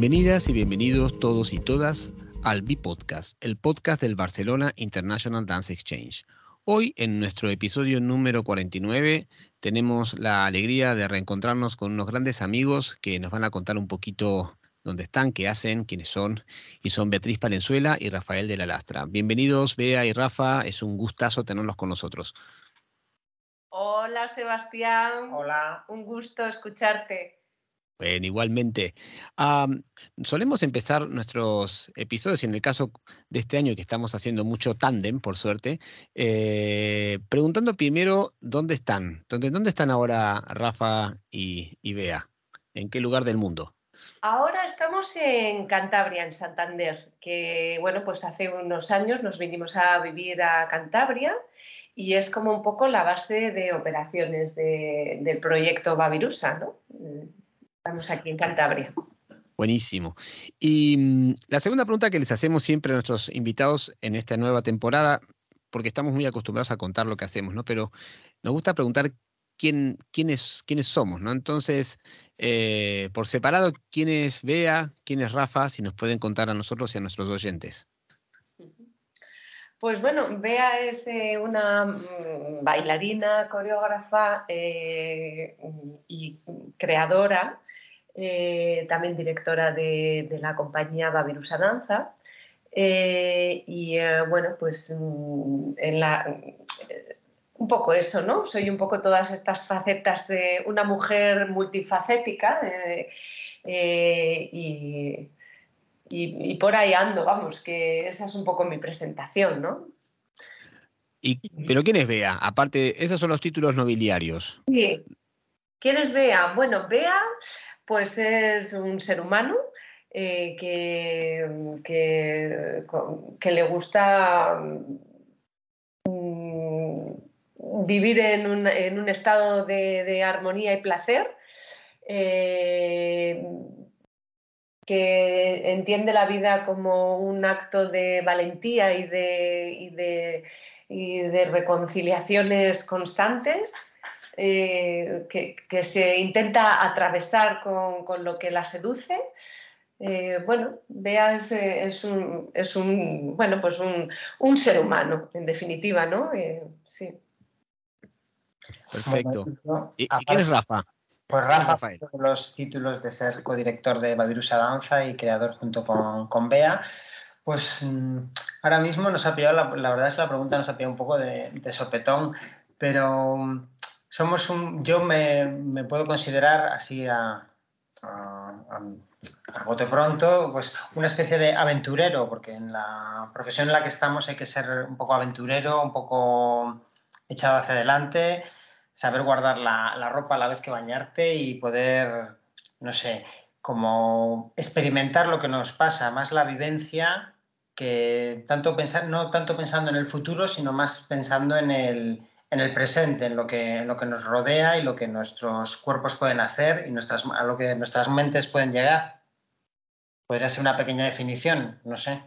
Bienvenidas y bienvenidos todos y todas al B-Podcast, el podcast del Barcelona International Dance Exchange. Hoy, en nuestro episodio número 49, tenemos la alegría de reencontrarnos con unos grandes amigos que nos van a contar un poquito dónde están, qué hacen, quiénes son, y son Beatriz Palenzuela y Rafael de la Lastra. Bienvenidos, Bea y Rafa, es un gustazo tenerlos con nosotros. Hola, Sebastián. Hola. Un gusto escucharte. Bueno, igualmente. solemos empezar nuestros episodios, y en el caso de este año que estamos haciendo mucho tándem, por suerte, eh, preguntando primero dónde están. ¿Dónde, ¿Dónde están ahora Rafa y, Bea? ¿En qué lugar del mundo? Ahora estamos en Cantabria, en Santander, que bueno, pues hace unos años nos vinimos a vivir a Cantabria y es como un poco la base de operaciones del proyecto Babirusa, ¿no? Estamos aquí en Cantabria. Buenísimo. Y mm, la segunda pregunta que les hacemos siempre a nuestros invitados en esta nueva temporada, porque estamos muy acostumbrados a contar lo que hacemos, ¿no? Pero nos gusta preguntar quién, quiénes, somos, ¿no? Entonces, eh, por separado, ¿quién es Bea? ¿Quién es Rafa? Si nos pueden contar a nosotros y a nuestros oyentes. Pues bueno, Bea es eh, una mm, bailarina, coreógrafa eh, y creadora, eh, también directora de, la compañía Babirusa Danza. y bueno, pues mm, la, un poco eso, ¿no? Soy un poco todas estas facetas, una mujer multifacética y y, por ahí ando, vamos, que esa es un poco mi presentación, ¿no? Y, ¿Pero quién es Bea? Aparte, esos son los títulos nobiliarios. Sí. ¿Quién es Bea? Bueno, Bea, pues es un ser humano eh, que, que, le gusta mm, vivir en un, estado de, armonía y placer. Eh, que entiende la vida como un acto de valentía y de, de, reconciliaciones constantes, eh, que, se intenta atravesar con, lo que la seduce. Eh, bueno, Bea es, un, bueno, pues un, ser humano, en definitiva, ¿no? Eh, sí. Perfecto. ¿Y, quién es Rafa? Pues Rafa, los títulos de ser codirector de Babirusa Danza y creador junto con, con Bea. Pues mm, ahora mismo nos ha pillado, la, verdad es que la pregunta nos ha pillado un poco de, sopetón, pero mm, somos un, yo me, puedo considerar así a, a, bote pronto, pues una especie de aventurero, porque en la profesión en la que estamos hay que ser un poco aventurero, un poco echado hacia adelante saber guardar la, ropa a la vez que bañarte y poder, no sé, como experimentar lo que nos pasa, más la vivencia que tanto pensar, no tanto pensando en el futuro, sino más pensando en el, en el presente, en lo, que, lo que nos rodea y lo que nuestros cuerpos pueden hacer y nuestras, a lo que nuestras mentes pueden llegar. Podría ser una pequeña definición, no sé.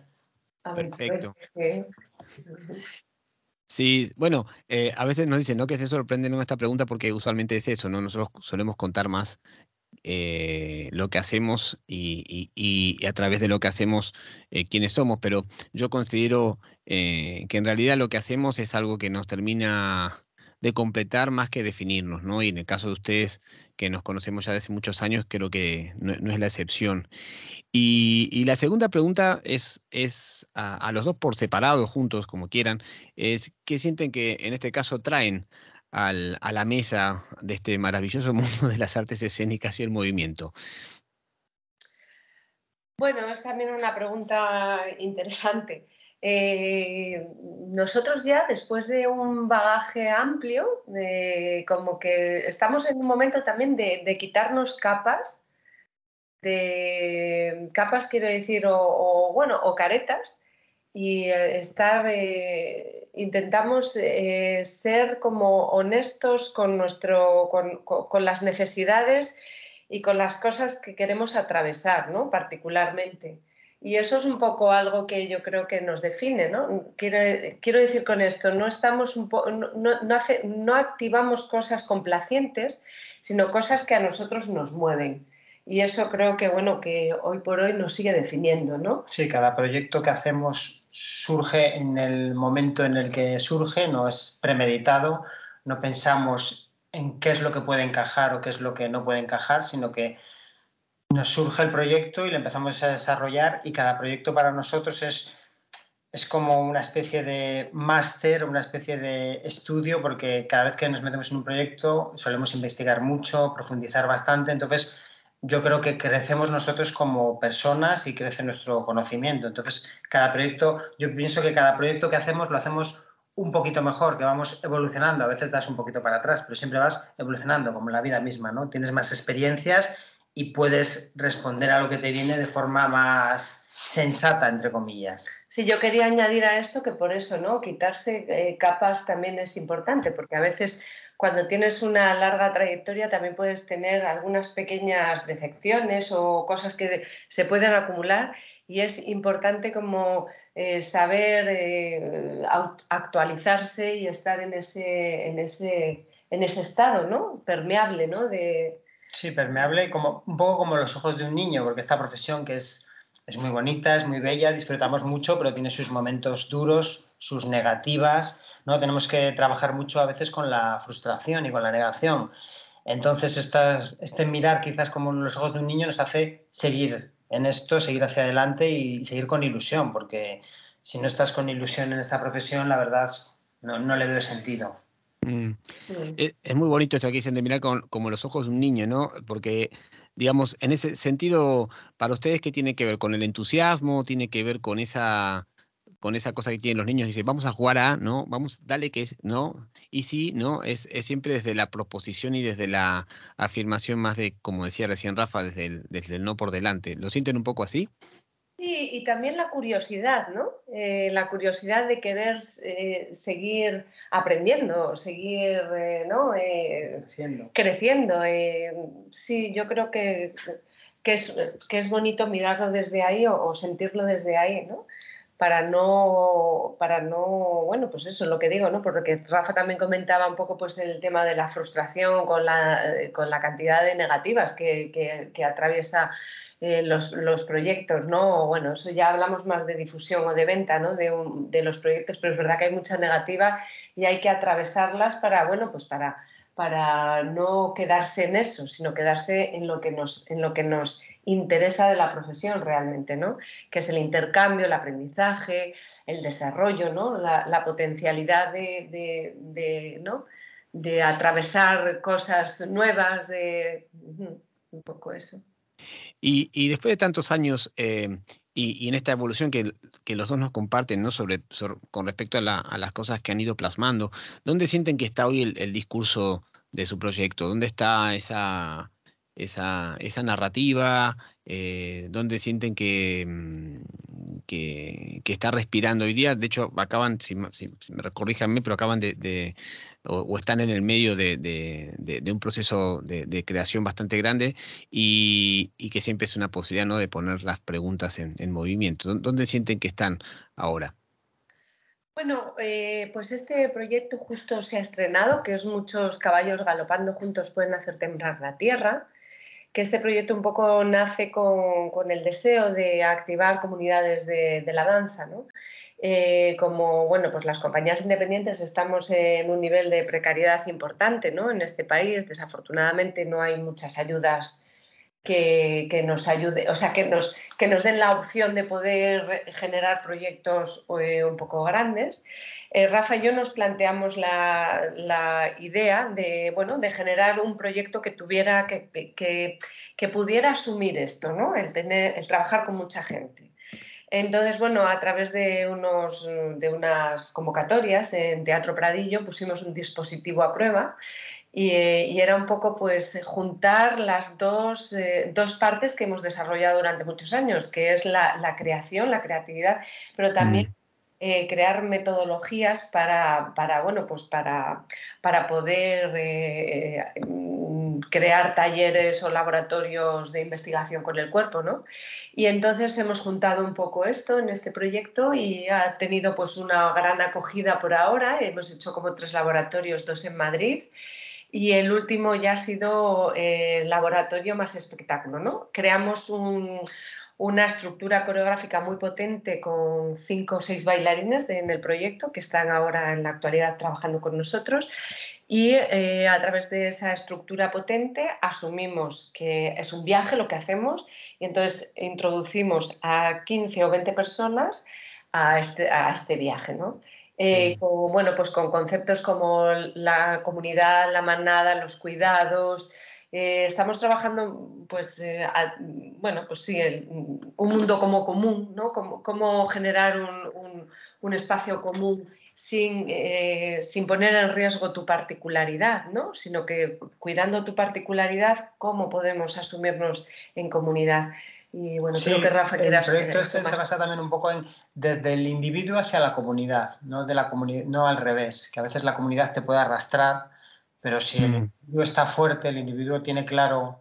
Perfecto. Sí, bueno, eh, a veces nos dicen, ¿no? Que se sorprenden con esta pregunta porque usualmente es eso, ¿no? Nosotros solemos contar más eh, lo que hacemos y, a través de lo que hacemos eh, quiénes somos, pero yo considero que en realidad lo que hacemos es algo que nos termina de completar más que definirnos, ¿no? Y en el caso de ustedes, que nos conocemos ya desde hace muchos años, creo que no, es la excepción. Y, la segunda pregunta es, es a, los dos por separado, juntos, como quieran, es ¿qué sienten que en este caso traen a la mesa de este maravilloso mundo de las artes escénicas y el movimiento? Bueno, es también una pregunta interesante. Eh, nosotros ya, después de un bagaje amplio, como que estamos en un momento también de, quitarnos capas, de capas quiero decir, o, bueno, o caretas, y eh, estar, eh, intentamos ser como honestos con, nuestro, con, las necesidades y con las cosas que queremos atravesar, ¿no? Particularmente. Y eso es un poco algo que yo creo que nos define, ¿no? Quiero, decir con esto, no, estamos no, activamos cosas complacientes, sino cosas que a nosotros nos mueven. y eso creo que, bueno, que hoy por hoy nos sigue definiendo, ¿no? Sí, cada proyecto que hacemos surge en el momento en el que surge, no es premeditado, no pensamos en qué es lo que puede encajar o qué es lo que no puede encajar, sino que nos surge el proyecto y lo empezamos a desarrollar y cada proyecto para nosotros es, es como una especie de máster, una especie de estudio, porque cada vez que nos metemos en un proyecto solemos investigar mucho, profundizar bastante, entonces yo creo que crecemos nosotros como personas y crece nuestro conocimiento. Entonces, cada proyecto, yo pienso que cada proyecto que hacemos lo hacemos un poquito mejor, que vamos evolucionando. A veces das un poquito para atrás, pero siempre vas evolucionando, como la vida misma, ¿no? Tienes más experiencias y puedes responder a lo que te viene de forma más sensata, entre comillas. Sí, yo quería añadir a esto que por eso, ¿no? Quitarse eh, capas también es importante, porque a veces cuando tienes una larga trayectoria también puedes tener algunas pequeñas decepciones o cosas que se pueden acumular y es importante como eh, saber eh, actualizarse y estar en ese, en ese, en ese estado, ¿no? Permeable, ¿no? De... Sí, permeable, como, un poco como los ojos de un niño, porque esta profesión que es, es muy bonita, es muy bella, disfrutamos mucho, pero tiene sus momentos duros, sus negativas, ¿no? Tenemos que trabajar mucho a veces con la frustración y con la negación. Entonces, este mirar quizás como los ojos de un niño nos hace seguir en esto, seguir hacia adelante y seguir con ilusión, porque si no estás con ilusión en esta profesión, la verdad no, le veo sentido. Mm. Es, muy bonito esto que dicen de mirar con, como los ojos de un niño, ¿no? Porque, digamos, en ese sentido, para ustedes, ¿qué tiene que ver con el entusiasmo? ¿Tiene que ver con esa con esa cosa que tienen los niños, dice, vamos a jugar a, ¿no? Vamos, dale que es, ¿no? Y sí, ¿no? Es, siempre desde la proposición y desde la afirmación más de, como decía recién Rafa, desde el, desde el no por delante. ¿Lo sienten un poco así? Sí, y también la curiosidad, ¿no? Eh, la curiosidad de querer eh, seguir aprendiendo, seguir, eh, ¿no? creciendo. creciendo. sí, yo creo que, que, es, que es bonito mirarlo desde ahí o, o sentirlo desde ahí, ¿no? para no, para no, bueno, pues eso es lo que digo, ¿no? Porque Rafa también comentaba un poco pues el tema de la frustración con la, con la cantidad de negativas que, que, atraviesa eh, los, los, proyectos, ¿no? Bueno, eso ya hablamos más de difusión o de venta, ¿no? De, de, los proyectos, pero es verdad que hay mucha negativa y hay que atravesarlas para, bueno, pues para, para no quedarse en eso, sino quedarse en lo que nos, en lo que nos interesa de la profesión realmente, ¿no? Que es el intercambio, el aprendizaje, el desarrollo, ¿no? La, potencialidad de, ¿no? de atravesar cosas nuevas, de un poco eso. Y, después de tantos años eh, y, en esta evolución que, los dos nos comparten, ¿no? Sobre, con respecto a, las cosas que han ido plasmando, ¿dónde sienten que está hoy el discurso de su proyecto? ¿Dónde está esa, esa, esa narrativa, eh, donde sienten que, que, está respirando hoy día. De hecho, acaban, si, me corríjanme, pero acaban de, o, están en el medio de, un proceso de, creación bastante grande y, que siempre es una posibilidad ¿no? de poner las preguntas en, en movimiento. ¿Dónde sienten que están ahora? Bueno, eh, pues este proyecto justo se ha estrenado, que es Muchos caballos galopando juntos pueden hacer temblar la tierra que este proyecto un poco nace con, el deseo de activar comunidades de, la danza, ¿no? Eh, como bueno, pues las compañías independientes estamos en un nivel de precariedad importante ¿no? en este país. Desafortunadamente no hay muchas ayudas que, nos ayuden, o sea, que nos, que nos den la opción de poder generar proyectos eh, un poco grandes. Eh, Rafa y yo nos planteamos la, idea de, bueno, de generar un proyecto que tuviera, que, que, pudiera asumir esto, ¿no? el, tener, el trabajar con mucha gente. Entonces, bueno, a través de, unos, de unas convocatorias en Teatro Pradillo pusimos un dispositivo a prueba y, era un poco pues juntar las dos, eh, dos, partes que hemos desarrollado durante muchos años, que es la, la creación, la creatividad, pero también mm. Eh, crear metodologías para, para, bueno, pues para, para poder eh, mm, crear talleres o laboratorios de investigación con el cuerpo, ¿no? Y entonces hemos juntado un poco esto en este proyecto y ha tenido pues una gran acogida por ahora. Hemos hecho como tres laboratorios, dos en Madrid y el último ya ha sido el laboratorio más espectáculo. ¿no? Creamos una estructura coreográfica muy potente con cinco o seis bailarines en el proyecto que están ahora en la actualidad trabajando con nosotros y eh, a través de esa estructura potente asumimos que es un viaje lo que hacemos y entonces introducimos a 15 o 20 personas a este, a este viaje. ¿no? Eh, con, bueno, pues con conceptos como la comunidad, la manada, los cuidados. Eh, estamos trabajando, pues, eh, bueno, pues sí, un mundo como común, ¿no? Cómo, generar un, un, espacio común sin, sin, poner en riesgo tu particularidad, ¿no? Sino que cuidando tu particularidad, cómo podemos asumirnos en comunidad. Y bueno, creo que Rafa El proyecto este se basa también un poco en desde el individuo hacia la comunidad, no, de la no al revés, que a veces la comunidad te puede arrastrar, pero si el mm. individuo está fuerte, el individuo tiene claro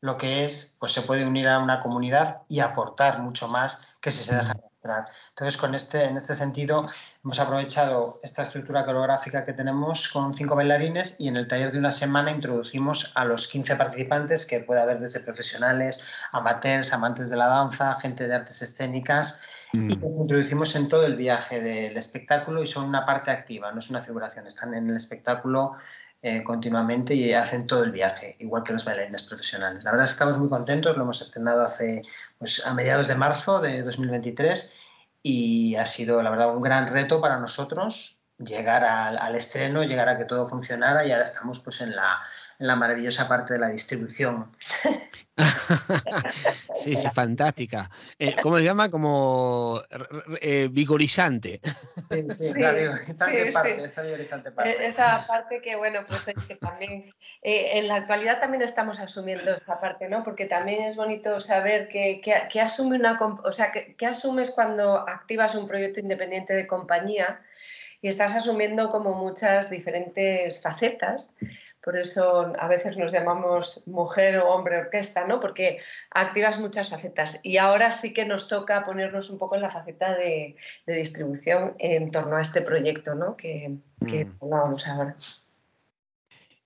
lo que es, pues se puede unir a una comunidad y aportar mucho más que si se deja mm. Entonces, con este, en este sentido, hemos aprovechado esta estructura coreográfica que tenemos con cinco bailarines y en el taller de una semana introducimos a los 15 participantes, que puede haber desde profesionales, amateurs, amantes de la danza, gente de artes escénicas, y mm. los introducimos en todo el viaje del espectáculo y son una parte activa, no es una figuración, están en el espectáculo eh, continuamente y hacen todo el viaje, igual que los bailarines profesionales. La verdad es que estamos muy contentos, lo hemos estrenado hace pues, a mediados de marzo de 2023 y ha sido, la verdad, un gran reto para nosotros llegar al, al estreno, llegar a que todo funcionara y ahora estamos pues en la, en la maravillosa parte de la distribución. sí, sí, fantástica. Eh, ¿Cómo se llama? Como eh, vigorizante. Sí, sí, claro, parte, esa vigorizante parte. E-, esa parte que, bueno, pues es que también eh, en la actualidad también estamos asumiendo esta parte, ¿no? Porque también es bonito saber que, que, asume una, o sea, que asumes cuando activas un proyecto independiente de compañía y estás asumiendo como muchas diferentes facetas por eso a veces nos llamamos mujer o hombre orquesta, ¿no? Porque activas muchas facetas. Y ahora sí que nos toca ponernos un poco en la faceta de, distribución en torno a este proyecto, ¿no? Que, que mm. ahora.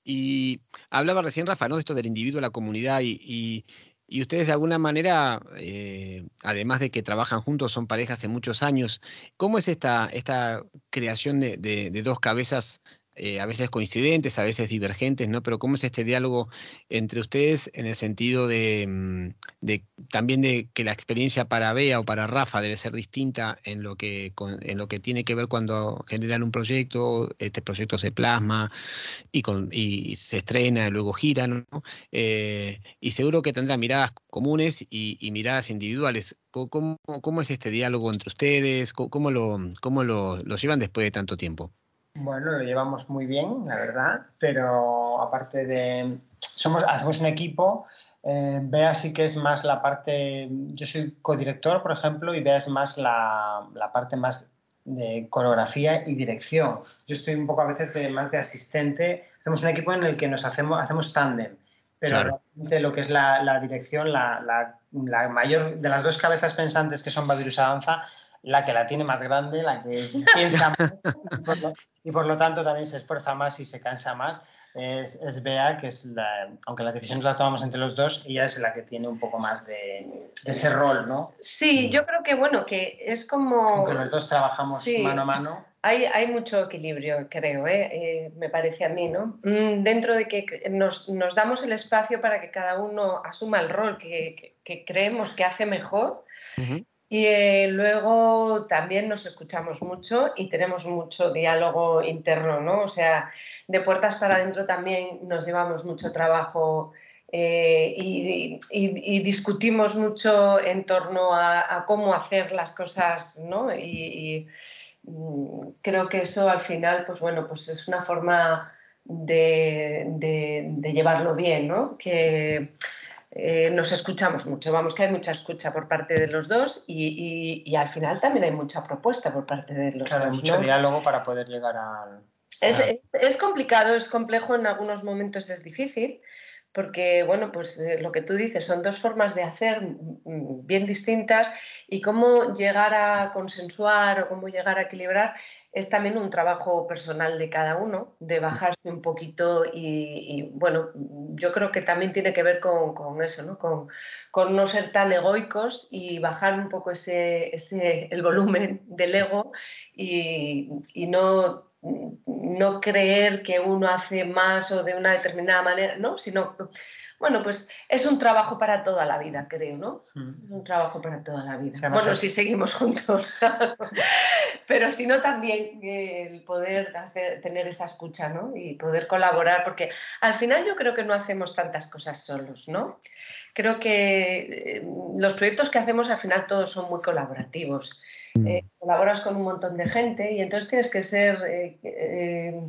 Y hablaba recién Rafa, ¿no? De esto del individuo, la comunidad y, ustedes de alguna manera, eh, además de que trabajan juntos, son parejas hace muchos años. ¿Cómo es esta, esta creación de dos cabezas eh, a veces coincidentes, a veces divergentes, ¿no? Pero cómo es este diálogo entre ustedes en el sentido de, mm, también de que la experiencia para Bea o para Rafa debe ser distinta en lo que, en lo que tiene que ver cuando generan un proyecto, este proyecto se plasma y, con, y se estrena, luego gira. Eh, y seguro que tendrá miradas comunes y, miradas individuales. ¿Cómo, ¿Cómo, es este diálogo entre ustedes? ¿Cómo, lo, cómo lo llevan después de tanto tiempo? Bueno, lo llevamos muy bien, la verdad, pero aparte de... Somos, hacemos un equipo, eh, Bea sí que es más la parte... Yo soy codirector, por ejemplo, y Bea es más la, la parte más de coreografía y dirección. Yo estoy un poco a veces de, más de asistente. Hacemos un equipo en el que nos hacemos, hacemos tándem, pero realmente lo que es la, la dirección, la, la, la, mayor de las dos cabezas pensantes que son Badirus Danza, la que la tiene más grande, la que piensa más y por, lo, tanto también se esfuerza más y se cansa más. Es, es Bea, que es la, aunque las decisiones las tomamos entre los dos, ella es la que tiene un poco más de, ese rol, ¿no? Sí, yo creo que bueno, que es como... Aunque los dos trabajamos mano a mano. Hay, hay, mucho equilibrio, creo, ¿eh? Eh, me parece a mí, ¿no? Mm, dentro de que nos, nos, damos el espacio para que cada uno asuma el rol que, que, creemos que hace mejor y eh, luego también nos escuchamos mucho y tenemos mucho diálogo interno, ¿no? O sea, de puertas para adentro también nos llevamos mucho trabajo eh, y, discutimos mucho en torno a, cómo hacer las cosas, ¿no? Y, mm, creo que eso al final, pues bueno, pues es una forma de, de llevarlo bien, ¿no? Que, eh, nos escuchamos mucho, vamos que hay mucha escucha por parte de los dos y, al final también hay mucha propuesta por parte de los claro, dos. mucho diálogo para poder llegar al... Es, complicado, es complejo, en algunos momentos es difícil, porque, bueno, pues eh, lo que tú dices, son dos formas de hacer mm, bien distintas y cómo llegar a consensuar o cómo llegar a equilibrar es también un trabajo personal de cada uno, de bajarse un poquito y, bueno, yo creo que también tiene que ver con, eso, ¿no? Con, no ser tan egoicos y bajar un poco ese, ese el volumen del ego y, no, no creer que uno hace más o de una determinada manera, ¿no? Sino bueno, pues es un trabajo para toda la vida, creo, ¿no? Mm. Es un trabajo para toda la vida. bueno, si seguimos juntos. Pero si no, también el poder tener esa escucha, ¿no? Y poder colaborar, porque al final yo creo que no hacemos tantas cosas solos, ¿no? Creo que eh, los proyectos que hacemos al final todos son muy colaborativos. Mm. Eh, colaboras con un montón de gente y entonces tienes que ser eh,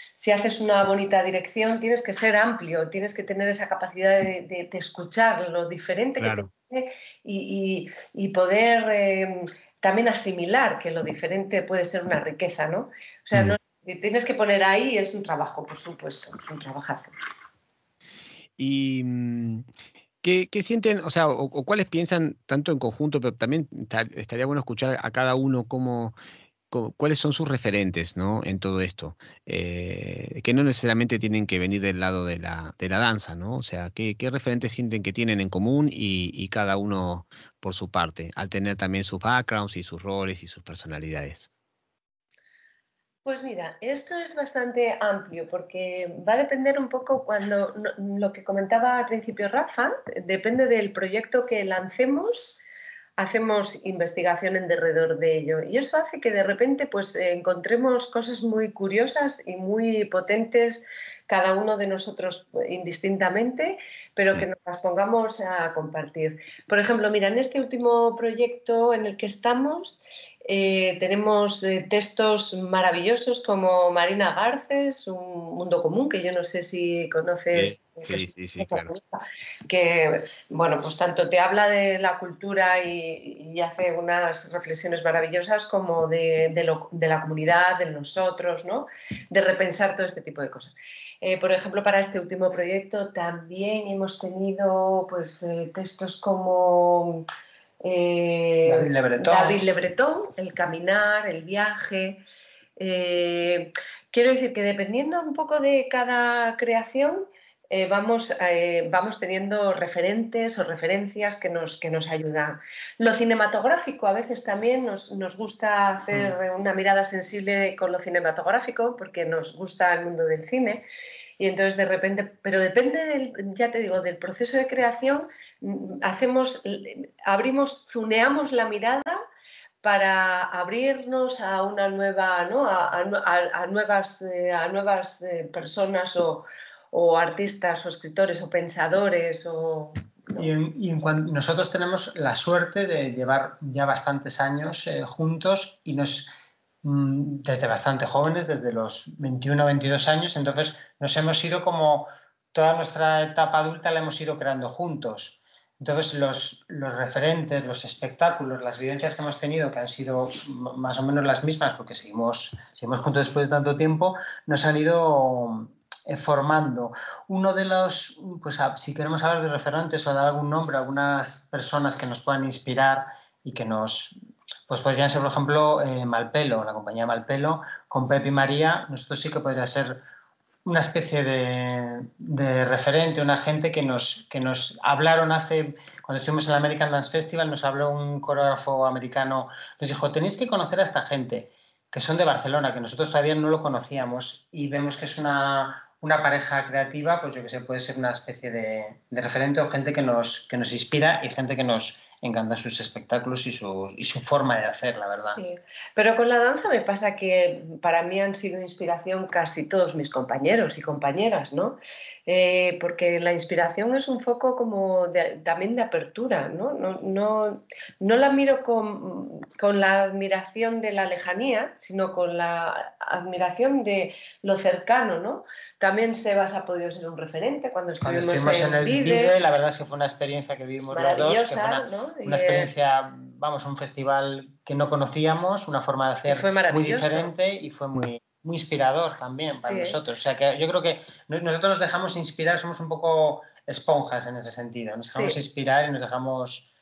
si haces una bonita dirección, tienes que ser amplio, tienes que tener esa capacidad de, escuchar lo diferente que tiene y, poder em, también asimilar que lo diferente puede ser una riqueza, ¿no? O sea, no, tienes que poner ahí, es un trabajo, por supuesto, es un trabajazo. Y mm, ¿Qué, sienten, o sea, o, cuáles piensan tanto en conjunto, pero también estaría bueno escuchar a cada uno cómo, cuáles son sus referentes ¿no? en todo esto, eh, que no necesariamente tienen que venir del lado de la, de la danza, ¿no? O sea, ¿qué, referentes sienten que tienen en común y, cada uno por su parte, al tener también sus backgrounds y sus roles y sus personalidades? Pues mira, esto es bastante amplio porque va a depender un poco cuando lo que comentaba al principio Rafa, depende del proyecto que lancemos hacemos investigación en derredor de ello. Y eso hace que de repente pues, encontremos cosas muy curiosas y muy potentes cada uno de nosotros indistintamente, pero que nos las pongamos a compartir. Por ejemplo, mira, en este último proyecto en el que estamos, eh, tenemos eh, textos maravillosos como Marina Garces, Un Mundo Común, que yo no sé si conoces. Sí, sí, sí, claro. Que, bueno, pues tanto te habla de la cultura y, hace unas reflexiones maravillosas como de, la comunidad, de nosotros, ¿no? De repensar todo este tipo de cosas. Eh, por ejemplo, para este último proyecto también hemos tenido pues, textos como eh, David, Le Breton. El caminar, el viaje. Eh, quiero decir que dependiendo un poco de cada creación, eh, vamos, vamos teniendo referentes o referencias que nos, que nos ayudan. Lo cinematográfico, a veces también nos, gusta hacer mm. una mirada sensible con lo cinematográfico, porque nos gusta el mundo del cine. Y entonces de repente, pero depende, del, ya te digo, del proceso de creación, hacemos, abrimos, zuneamos la mirada para abrirnos a una nueva, ¿no? a, nuevas, eh, a nuevas eh, personas o, artistas o escritores o pensadores o, nosotros tenemos la suerte de llevar ya bastantes años eh, juntos y nos mm, desde bastante jóvenes, desde los 21 o 22 años, entonces nos hemos ido como toda nuestra etapa adulta la hemos ido creando juntos. Entonces, los, referentes, los espectáculos, las vivencias que hemos tenido, que han sido más o menos las mismas, porque seguimos, seguimos juntos después de tanto tiempo, nos han ido eh, formando. Uno de los, pues si queremos hablar de referentes o dar algún nombre a algunas personas que nos puedan inspirar y que nos, pues podrían ser, por ejemplo, eh, Malpelo, la compañía Malpelo, con Pepe y María, nosotros sí que podría ser una especie de, referente, una gente que nos, que nos hablaron hace, cuando estuvimos en el American Dance Festival, nos habló un coreógrafo americano, nos dijo, tenéis que conocer a esta gente, que son de Barcelona, que nosotros todavía no lo conocíamos y vemos que es una, una pareja creativa, pues yo que sé, puede ser una especie de, de referente o gente que nos, que nos inspira y gente que nos, encantan sus espectáculos y su, y su forma de hacer, la verdad. Sí. Pero con la danza me pasa que para mí han sido inspiración casi todos mis compañeros y compañeras, ¿no? Eh, porque la inspiración es un foco como también de apertura, ¿no? No, no, no la miro con, con, la admiración de la lejanía, sino con la admiración de lo cercano, ¿no? También Sebas ha podido ser un referente cuando estuvimos, en, el vídeo. La verdad es que fue una experiencia que vivimos los dos. ¿no? Una experiencia, vamos, un festival que no conocíamos, una forma de hacer muy diferente y fue muy, muy inspirador también para nosotros. O sea que yo creo que nosotros nos dejamos inspirar, somos un poco esponjas en ese sentido. Nos dejamos inspirar y nos dejamos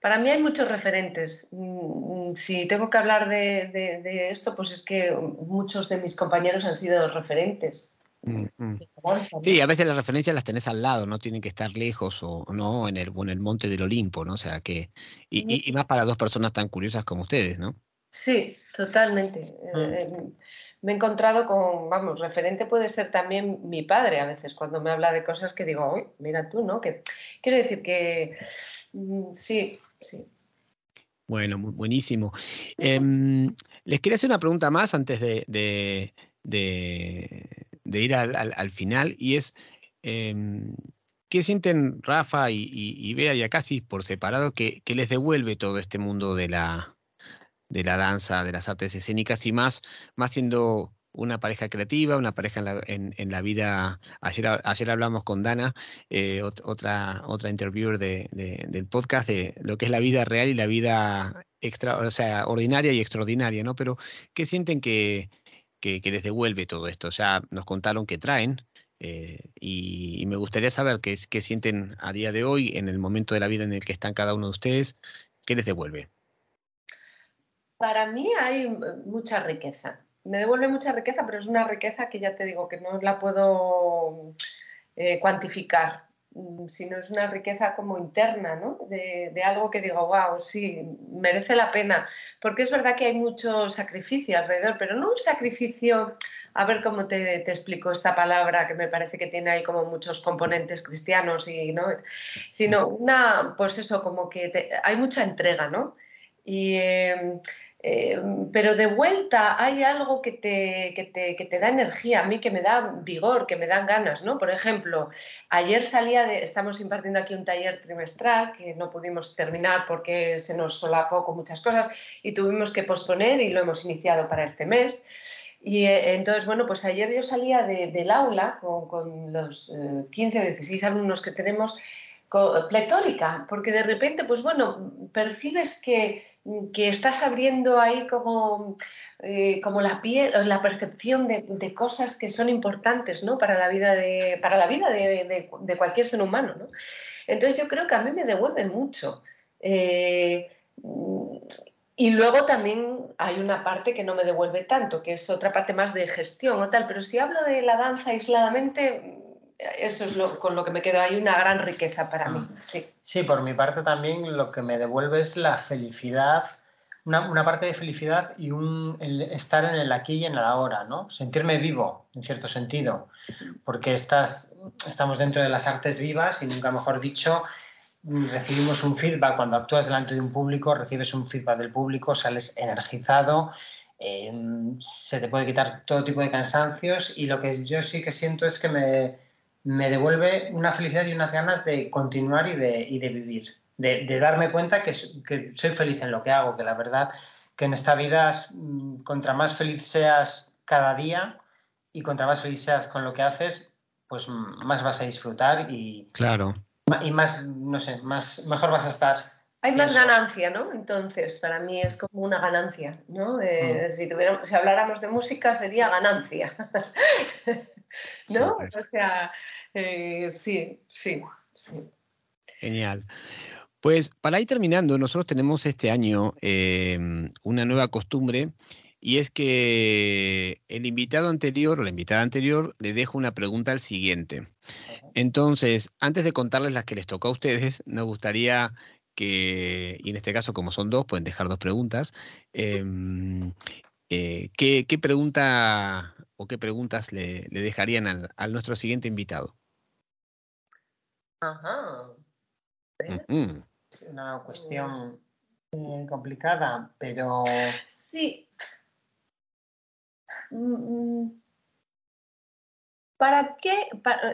Para mí hay muchos referentes. Mm, si tengo que hablar de, esto, pues es que muchos de mis compañeros han sido referentes. Mm, mm. Sí, a veces las referencias las tenés al lado, no tienen que estar lejos o no en el, en el monte del Olimpo, ¿no? O sea que, y, más para dos personas tan curiosas como ustedes, ¿no? Sí, totalmente. Eh, eh, me he encontrado con, vamos, referente puede ser también mi padre a veces, cuando me habla de cosas que digo, uy, mira tú, ¿no? Que quiero decir que sí, Sí. Bueno, buenísimo. Em, les quería hacer una pregunta más antes de, ir al, final y es, em, ¿qué sienten Rafa y, y, Bea y Acasi por separado que, les devuelve todo este mundo de la, de la danza, de las artes escénicas y más, más siendo una pareja creativa, una pareja en la, vida. Ayer, ayer hablamos con Dana, eh, otra, otra interviewer del podcast, de lo que es la vida real y la vida extra, o sea, ordinaria y extraordinaria, ¿no? Pero, ¿qué sienten que, les devuelve todo esto? O sea, nos contaron que traen. Eh, y, me gustaría saber qué, qué sienten a día de hoy, en el momento de la vida en el que están cada uno de ustedes, ¿qué les devuelve? Para mí hay mucha riqueza me devuelve mucha riqueza, pero es una riqueza que ya te digo que no la puedo eh, cuantificar, mm, sino es una riqueza como interna, ¿no? De, algo que digo, wow, sí, merece la pena. Porque es verdad que hay mucho sacrificio alrededor, pero no un sacrificio, a ver cómo te, explico esta palabra que me parece que tiene ahí como muchos componentes cristianos, y, ¿no? Sino una, pues eso, como que hay mucha entrega, ¿no? Y. Em, eh, pero de vuelta hay algo que te, que, te, da energía, a mí que me da vigor, que me dan ganas, ¿no? Por ejemplo, ayer salía de, estamos impartiendo aquí un taller trimestral que no pudimos terminar porque se nos solapó con muchas cosas y tuvimos que posponer y lo hemos iniciado para este mes. Y eh, entonces, bueno, pues ayer yo salía del aula con, con los 15 o 16 alumnos que tenemos pletórica, porque de repente, pues bueno, percibes que, estás abriendo ahí como, eh, como la piel, la percepción de, cosas que son importantes ¿no? para la vida, de, para la vida de, cualquier ser humano. ¿no? Entonces yo creo que a mí me devuelve mucho. Eh, y luego también hay una parte que no me devuelve tanto, que es otra parte más de gestión o tal, pero si hablo de la danza aisladamente, eso es lo, con lo que me quedo. Hay una gran riqueza para mí. Ah. Sí. sí, por mi parte también lo que me devuelve es la felicidad, una, parte de felicidad y un estar en el aquí y en el ahora, ¿no? Sentirme vivo, en cierto sentido, porque estás, estamos dentro de las artes vivas y nunca mejor dicho, recibimos un feedback cuando actúas delante de un público, recibes un feedback del público, sales energizado. Eh, se te puede quitar todo tipo de cansancios y lo que yo sí que siento es que me, me devuelve una felicidad y unas ganas de continuar y de, y de vivir, de, darme cuenta que, soy feliz en lo que hago, que la verdad que en esta vida, mm, contra más feliz seas cada día y contra más feliz seas con lo que haces, pues más vas a disfrutar y, claro. y más, no sé, más, mejor vas a estar. Hay más ganancia, ¿no? Entonces, para mí es como una ganancia, ¿no? Eh, mm. si, si habláramos de música sería ganancia. ¿no? O sea, eh, sí, sí, sí. Genial. Pues para ir terminando, nosotros tenemos este año em, una nueva costumbre y es que el invitado anterior o la invitada anterior le dejo una pregunta al siguiente. Entonces, antes de contarles las que les tocó a ustedes, nos gustaría que, y en este caso como son dos, pueden dejar dos preguntas, em, eh, ¿qué, pregunta o qué preguntas le, dejarían al, a nuestro siguiente invitado? Ajá. Una cuestión eh, complicada, pero... Sí. Mm, mm. ¿Para qué?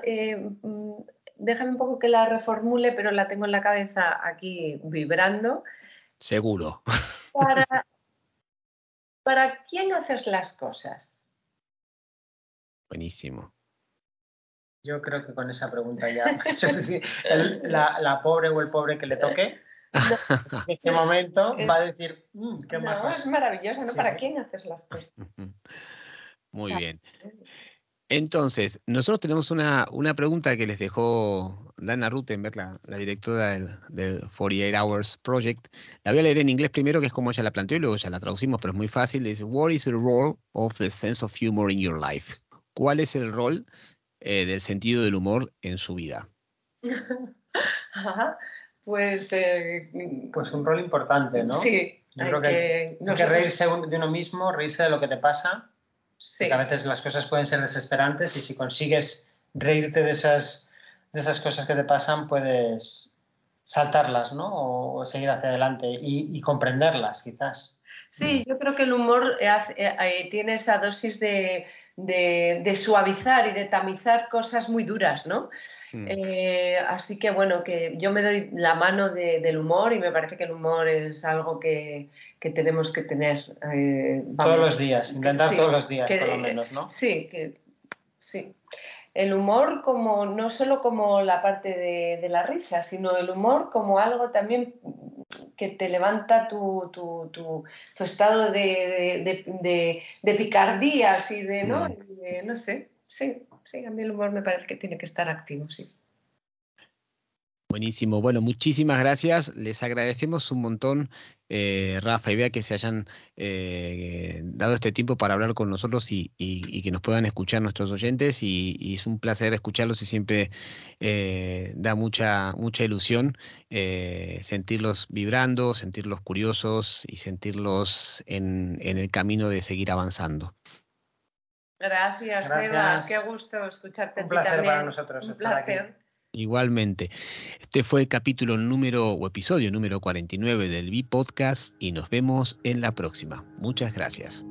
Eh, mm, déjame un poco que la reformule, pero la tengo en la cabeza aquí vibrando. Seguro. Para, ¿Para quién haces las cosas? Buenísimo. Yo creo que con esa pregunta ya la, pobre o el pobre que le toque, en este momento va a decir, mm, qué no, es maravilloso, ¿no? ¿Para quién haces las cosas? Muy bien. Entonces, nosotros tenemos una, una, pregunta que les dejó Dana Rutenberg, la, la directora del, del, 48 Hours Project. La voy a leer en inglés primero, que es como ella la planteó, y luego ya la traducimos, pero es muy fácil. Dice, What is the role of the sense of humor in your life? ¿Cuál es el rol eh, del sentido del humor en su vida? pues... Eh, pues un rol importante, ¿no? Sí. Yo creo que, hay que reírse de uno mismo, reírse de lo que te pasa. Sí. a veces las cosas pueden ser desesperantes y si consigues reírte de esas, de esas cosas que te pasan, puedes saltarlas, ¿no? O, seguir hacia adelante y, comprenderlas, quizás. Sí, yo creo que el humor eh, tiene esa dosis de, de, suavizar y de tamizar cosas muy duras, ¿no? Mm. Eh, así que bueno, que yo me doy la mano del humor y me parece que el humor es algo que, tenemos que tener. Eh, todos los días, intentar todos los días, por lo menos, ¿no? Sí, que sí. El humor como no solo como la parte de, la risa, sino el humor como algo también que te levanta tu, estado de, picardías y de, ¿no? Mm. no sé, sí, sí, a mí el humor me parece que tiene que estar activo, sí. Buenísimo. Bueno, muchísimas gracias. Les agradecemos un montón, eh, Rafa y Bea, que se hayan eh, dado este tiempo para hablar con nosotros y, que nos puedan escuchar nuestros oyentes. Y, es un placer escucharlos y siempre eh, da mucha, mucha ilusión sentirlos vibrando, sentirlos curiosos y sentirlos en, el camino de seguir avanzando. Gracias, Gracias. Qué gusto escucharte. Un placer para nosotros. Un placer. Igualmente, este fue el capítulo número o episodio número 49 del B Podcast y nos vemos en la próxima. Muchas gracias.